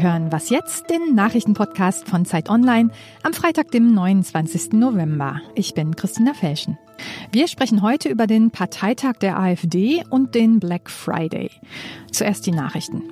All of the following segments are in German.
Sie hören Was jetzt, den Nachrichtenpodcast von Zeit Online am Freitag, dem 29. November. Ich bin Christina Felschen. Wir sprechen heute über den Parteitag der AfD und den Black Friday. Zuerst die Nachrichten.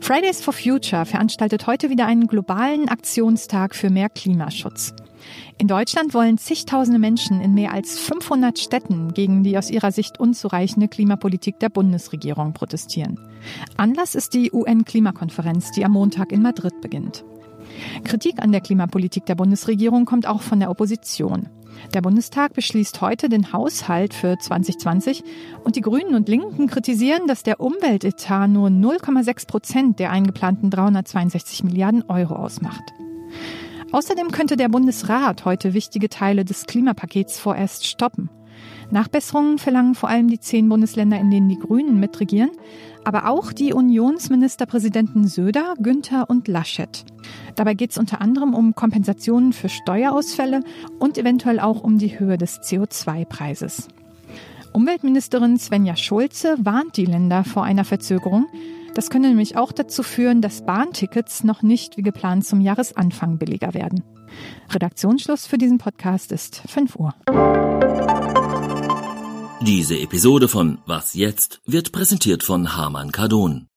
Fridays for Future veranstaltet heute wieder einen globalen Aktionstag für mehr Klimaschutz. In Deutschland wollen zigtausende Menschen in mehr als 500 Städten gegen die aus ihrer Sicht unzureichende Klimapolitik der Bundesregierung protestieren. Anlass ist die UN-Klimakonferenz, die am Montag in Madrid beginnt. Kritik an der Klimapolitik der Bundesregierung kommt auch von der Opposition. Der Bundestag beschließt heute den Haushalt für 2020 und die Grünen und Linken kritisieren, dass der Umweltetat nur 0,6 Prozent der eingeplanten 362 Milliarden Euro ausmacht. Außerdem könnte der Bundesrat heute wichtige Teile des Klimapakets vorerst stoppen. Nachbesserungen verlangen vor allem die zehn Bundesländer, in denen die Grünen mitregieren, aber auch die Unionsministerpräsidenten Söder, Günther und Laschet. Dabei geht es unter anderem um Kompensationen für Steuerausfälle und eventuell auch um die Höhe des CO2-Preises. Umweltministerin Svenja Schulze warnt die Länder vor einer Verzögerung. Das könnte nämlich auch dazu führen, dass Bahntickets noch nicht wie geplant zum Jahresanfang billiger werden. Redaktionsschluss für diesen Podcast ist 5 Uhr. Diese Episode von Was jetzt wird präsentiert von Harman Kardon.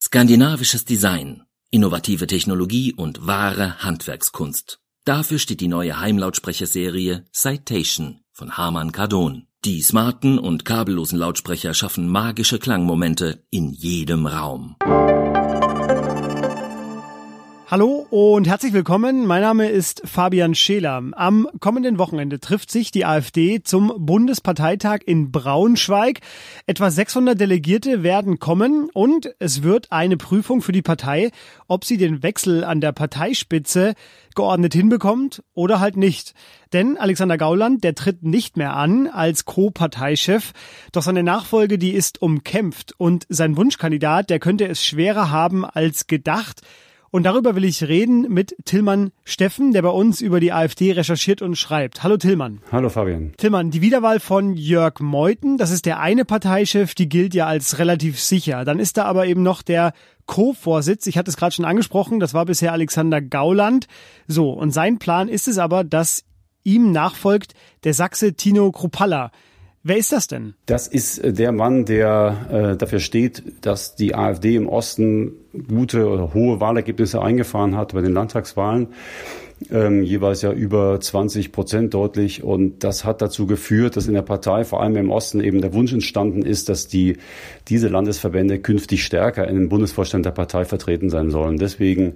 Skandinavisches Design, innovative Technologie und wahre Handwerkskunst. Dafür steht die neue Heimlautsprecherserie Citation von Harman Kardon. Die smarten und kabellosen Lautsprecher schaffen magische Klangmomente in jedem Raum. Hallo und herzlich willkommen. Mein Name ist Fabian Scheler. Am kommenden Wochenende trifft sich die AfD zum Bundesparteitag in Braunschweig. Etwa 600 Delegierte werden kommen und es wird eine Prüfung für die Partei, ob sie den Wechsel an der Parteispitze geordnet hinbekommt oder halt nicht. Denn Alexander Gauland, der tritt nicht mehr an als Co-Parteichef. Doch seine Nachfolge, die ist umkämpft und sein Wunschkandidat, der könnte es schwerer haben als gedacht. Und darüber will ich reden mit Tillmann Steffen, der bei uns über die AfD recherchiert und schreibt. Hallo Tillmann. Hallo Fabian. Tillmann, die Wiederwahl von Jörg Meuthen, das ist der eine Parteichef, die gilt ja als relativ sicher. Dann ist da aber eben noch der Co-Vorsitz. Ich hatte es gerade schon angesprochen, das war bisher Alexander Gauland. So, und sein Plan ist es aber, dass ihm nachfolgt der Sachse Tino Kruppalla. Wer ist das denn? Das ist äh, der Mann, der äh, dafür steht, dass die AfD im Osten gute oder hohe Wahlergebnisse eingefahren hat bei den Landtagswahlen. Ähm, jeweils ja über 20 Prozent deutlich. Und das hat dazu geführt, dass in der Partei, vor allem im Osten, eben der Wunsch entstanden ist, dass die, diese Landesverbände künftig stärker in den Bundesvorstand der Partei vertreten sein sollen. Deswegen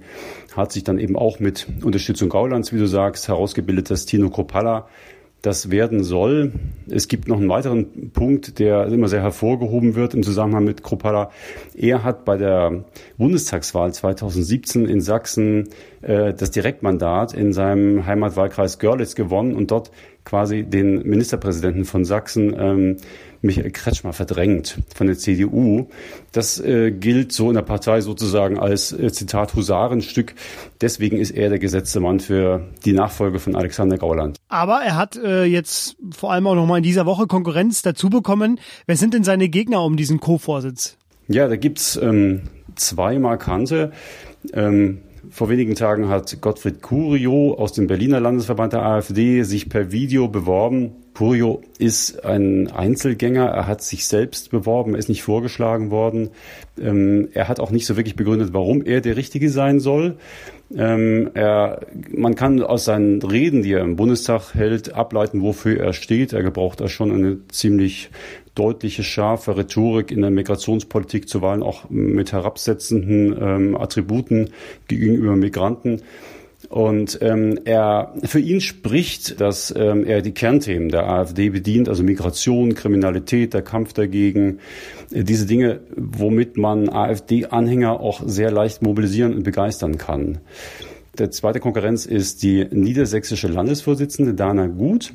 hat sich dann eben auch mit Unterstützung Gaulands, wie du sagst, herausgebildet, dass Tino Kropalla das werden soll. Es gibt noch einen weiteren Punkt, der immer sehr hervorgehoben wird im Zusammenhang mit Kropala. Er hat bei der Bundestagswahl 2017 in Sachsen äh, das Direktmandat in seinem Heimatwahlkreis Görlitz gewonnen und dort quasi den Ministerpräsidenten von Sachsen ähm, Michael Kretschmer verdrängt von der CDU. Das äh, gilt so in der Partei sozusagen als äh, Zitat Husarenstück. Deswegen ist er der gesetzte Mann für die Nachfolge von Alexander Gauland. Aber er hat äh, jetzt vor allem auch noch mal in dieser Woche Konkurrenz dazu bekommen. Wer sind denn seine Gegner um diesen Co-Vorsitz? Ja, da gibt's ähm, zwei markante. Ähm, vor wenigen Tagen hat Gottfried Curio aus dem Berliner Landesverband der AfD sich per Video beworben. Curio ist ein Einzelgänger. Er hat sich selbst beworben. Er ist nicht vorgeschlagen worden. Ähm, er hat auch nicht so wirklich begründet, warum er der Richtige sein soll. Ähm, er, man kann aus seinen Reden, die er im Bundestag hält, ableiten, wofür er steht. Er gebraucht da schon eine ziemlich deutliche, scharfe Rhetorik in der Migrationspolitik, zuweilen auch mit herabsetzenden ähm, Attributen gegenüber Migranten. Und ähm, er für ihn spricht, dass ähm, er die Kernthemen der AfD bedient, also Migration, Kriminalität, der Kampf dagegen, äh, diese Dinge, womit man AfD-Anhänger auch sehr leicht mobilisieren und begeistern kann. Der zweite Konkurrenz ist die niedersächsische Landesvorsitzende Dana Gut,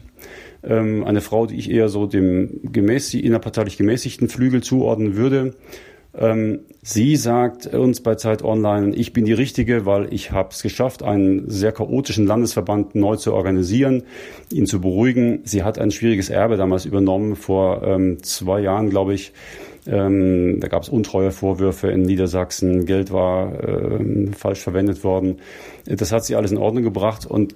ähm, eine Frau, die ich eher so dem gemäß, innerparteilich gemäßigten Flügel zuordnen würde. Ähm, sie sagt uns bei Zeit Online, ich bin die Richtige, weil ich habe es geschafft, einen sehr chaotischen Landesverband neu zu organisieren, ihn zu beruhigen. Sie hat ein schwieriges Erbe damals übernommen, vor ähm, zwei Jahren, glaube ich. Ähm, da gab es untreue Vorwürfe in Niedersachsen, Geld war ähm, falsch verwendet worden. Das hat sie alles in Ordnung gebracht und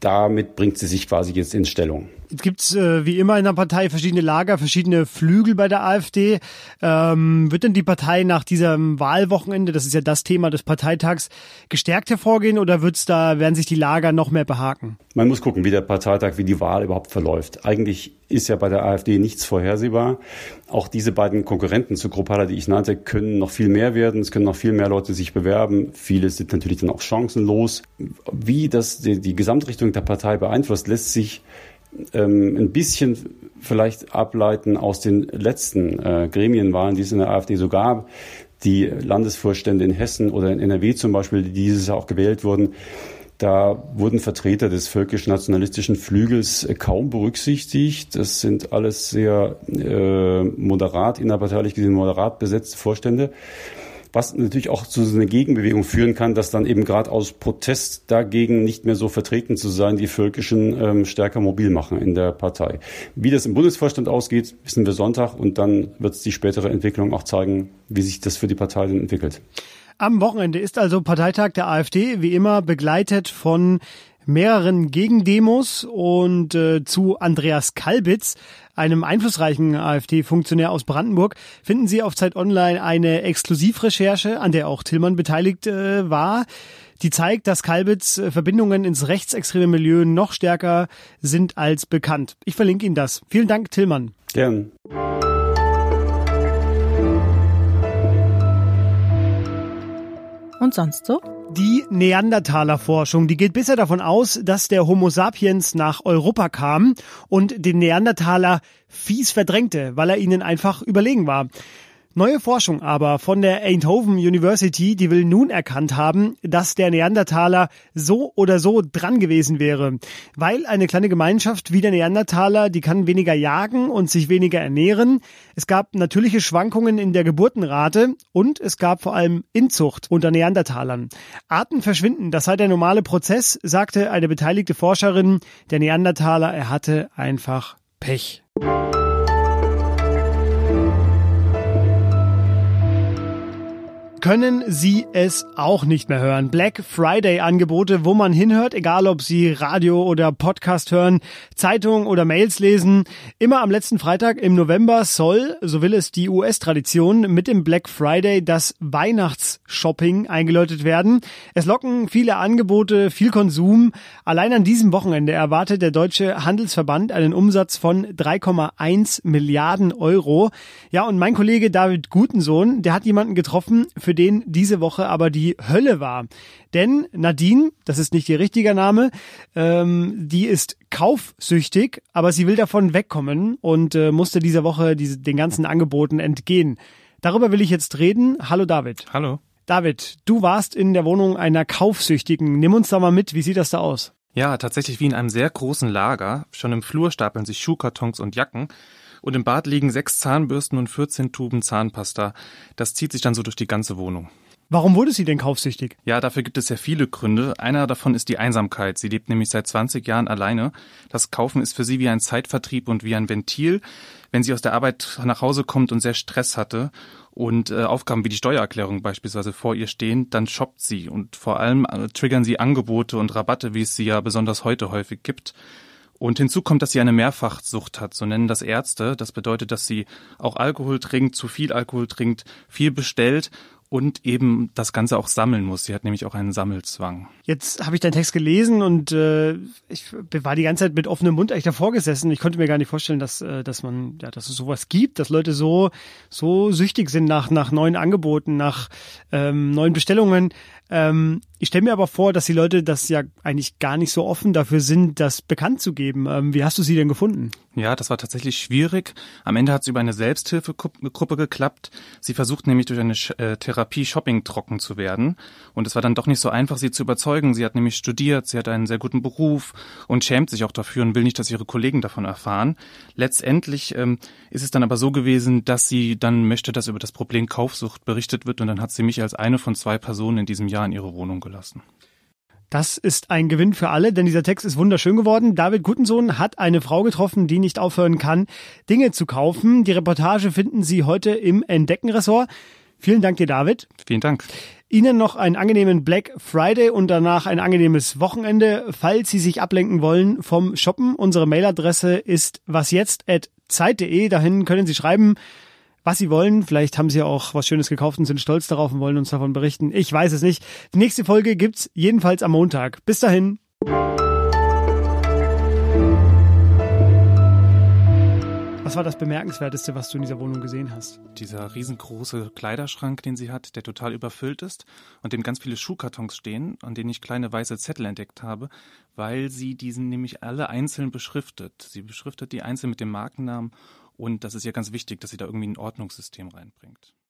damit bringt sie sich quasi jetzt in Stellung. Jetzt gibt's äh, wie immer in der Partei verschiedene Lager, verschiedene Flügel bei der AfD. Ähm, wird denn die Partei nach diesem Wahlwochenende, das ist ja das Thema des Parteitags, gestärkt hervorgehen oder wird's da, werden sich die Lager noch mehr behaken? Man muss gucken, wie der Parteitag, wie die Wahl überhaupt verläuft. Eigentlich ist ja bei der AfD nichts vorhersehbar. Auch diese beiden Konkurrenten zu Gruppala, die ich nannte, können noch viel mehr werden. Es können noch viel mehr Leute sich bewerben. Viele sind natürlich dann auch chancenlos. Wie das die, die Gesamtrichtung der Partei beeinflusst, lässt sich ähm, ein bisschen vielleicht ableiten aus den letzten äh, Gremienwahlen, die es in der AfD so gab. Die Landesvorstände in Hessen oder in NRW zum Beispiel, die dieses Jahr auch gewählt wurden, da wurden Vertreter des völkisch-nationalistischen Flügels äh, kaum berücksichtigt. Das sind alles sehr äh, moderat, innerparteilich gesehen moderat besetzte Vorstände was natürlich auch zu so einer Gegenbewegung führen kann, dass dann eben gerade aus Protest dagegen nicht mehr so vertreten zu sein, die Völkischen ähm, stärker mobil machen in der Partei. Wie das im Bundesvorstand ausgeht, wissen wir Sonntag und dann wird es die spätere Entwicklung auch zeigen, wie sich das für die Partei dann entwickelt. Am Wochenende ist also Parteitag der AfD, wie immer begleitet von mehreren Gegendemos und äh, zu Andreas Kalbitz, einem einflussreichen AfD-Funktionär aus Brandenburg, finden Sie auf Zeit Online eine Exklusivrecherche, an der auch Tillmann beteiligt äh, war. Die zeigt, dass Kalbitz äh, Verbindungen ins rechtsextreme Milieu noch stärker sind als bekannt. Ich verlinke Ihnen das. Vielen Dank, Tillmann. Gern. Und sonst so? Die Neandertaler-Forschung, die geht bisher davon aus, dass der Homo sapiens nach Europa kam und den Neandertaler fies verdrängte, weil er ihnen einfach überlegen war. Neue Forschung aber von der Eindhoven University, die will nun erkannt haben, dass der Neandertaler so oder so dran gewesen wäre. Weil eine kleine Gemeinschaft wie der Neandertaler, die kann weniger jagen und sich weniger ernähren. Es gab natürliche Schwankungen in der Geburtenrate und es gab vor allem Inzucht unter Neandertalern. Arten verschwinden, das sei der normale Prozess, sagte eine beteiligte Forscherin. Der Neandertaler, er hatte einfach Pech. Können Sie es auch nicht mehr hören. Black Friday Angebote, wo man hinhört, egal ob Sie Radio oder Podcast hören, Zeitung oder Mails lesen. Immer am letzten Freitag im November soll, so will es die US-Tradition, mit dem Black Friday das Weihnachtsshopping eingeläutet werden. Es locken viele Angebote, viel Konsum. Allein an diesem Wochenende erwartet der Deutsche Handelsverband einen Umsatz von 3,1 Milliarden Euro. Ja, und mein Kollege David Gutensohn, der hat jemanden getroffen, für den diese Woche aber die Hölle war. Denn Nadine, das ist nicht ihr richtiger Name, ähm, die ist kaufsüchtig, aber sie will davon wegkommen und äh, musste diese Woche diese, den ganzen Angeboten entgehen. Darüber will ich jetzt reden. Hallo David. Hallo. David, du warst in der Wohnung einer Kaufsüchtigen. Nimm uns da mal mit. Wie sieht das da aus? Ja, tatsächlich wie in einem sehr großen Lager. Schon im Flur stapeln sich Schuhkartons und Jacken und im Bad liegen sechs Zahnbürsten und 14 Tuben Zahnpasta. Das zieht sich dann so durch die ganze Wohnung. Warum wurde sie denn kaufsüchtig? Ja, dafür gibt es ja viele Gründe. Einer davon ist die Einsamkeit. Sie lebt nämlich seit 20 Jahren alleine. Das Kaufen ist für sie wie ein Zeitvertrieb und wie ein Ventil. Wenn sie aus der Arbeit nach Hause kommt und sehr Stress hatte und äh, Aufgaben wie die Steuererklärung beispielsweise vor ihr stehen, dann shoppt sie und vor allem äh, triggern sie Angebote und Rabatte, wie es sie ja besonders heute häufig gibt. Und hinzu kommt, dass sie eine Mehrfachsucht hat, so nennen das Ärzte. Das bedeutet, dass sie auch Alkohol trinkt, zu viel Alkohol trinkt, viel bestellt und eben das Ganze auch sammeln muss. Sie hat nämlich auch einen Sammelzwang. Jetzt habe ich deinen Text gelesen und äh, ich war die ganze Zeit mit offenem Mund eigentlich davor gesessen. Ich konnte mir gar nicht vorstellen, dass, äh, dass man, ja, dass es sowas gibt, dass Leute so, so süchtig sind nach, nach neuen Angeboten, nach ähm, neuen Bestellungen. Ähm, Ich stelle mir aber vor, dass die Leute das ja eigentlich gar nicht so offen dafür sind, das bekannt zu geben. Ähm, wie hast du sie denn gefunden? Ja, das war tatsächlich schwierig. Am Ende hat es über eine Selbsthilfegruppe geklappt. Sie versucht nämlich durch eine äh, Therapie Shopping trocken zu werden. Und es war dann doch nicht so einfach, sie zu überzeugen. Sie hat nämlich studiert, sie hat einen sehr guten Beruf und schämt sich auch dafür und will nicht, dass ihre Kollegen davon erfahren. Letztendlich ähm, ist es dann aber so gewesen, dass sie dann möchte, dass über das Problem Kaufsucht berichtet wird. Und dann hat sie mich als eine von zwei Personen in diesem Jahr in ihre Wohnung gelassen. Das ist ein Gewinn für alle, denn dieser Text ist wunderschön geworden. David Gutensohn hat eine Frau getroffen, die nicht aufhören kann, Dinge zu kaufen. Die Reportage finden Sie heute im Entdecken-Ressort. Vielen Dank dir, David. Vielen Dank. Ihnen noch einen angenehmen Black Friday und danach ein angenehmes Wochenende. Falls Sie sich ablenken wollen vom Shoppen, unsere Mailadresse ist wasjetzt.zeit.de. Dahin können Sie schreiben, was Sie wollen. Vielleicht haben Sie auch was Schönes gekauft und sind stolz darauf und wollen uns davon berichten. Ich weiß es nicht. Die nächste Folge gibt's jedenfalls am Montag. Bis dahin. Was war das Bemerkenswerteste, was du in dieser Wohnung gesehen hast? Dieser riesengroße Kleiderschrank, den sie hat, der total überfüllt ist und dem ganz viele Schuhkartons stehen, an denen ich kleine weiße Zettel entdeckt habe, weil sie diesen nämlich alle einzeln beschriftet. Sie beschriftet die einzeln mit dem Markennamen und das ist ja ganz wichtig, dass sie da irgendwie ein Ordnungssystem reinbringt.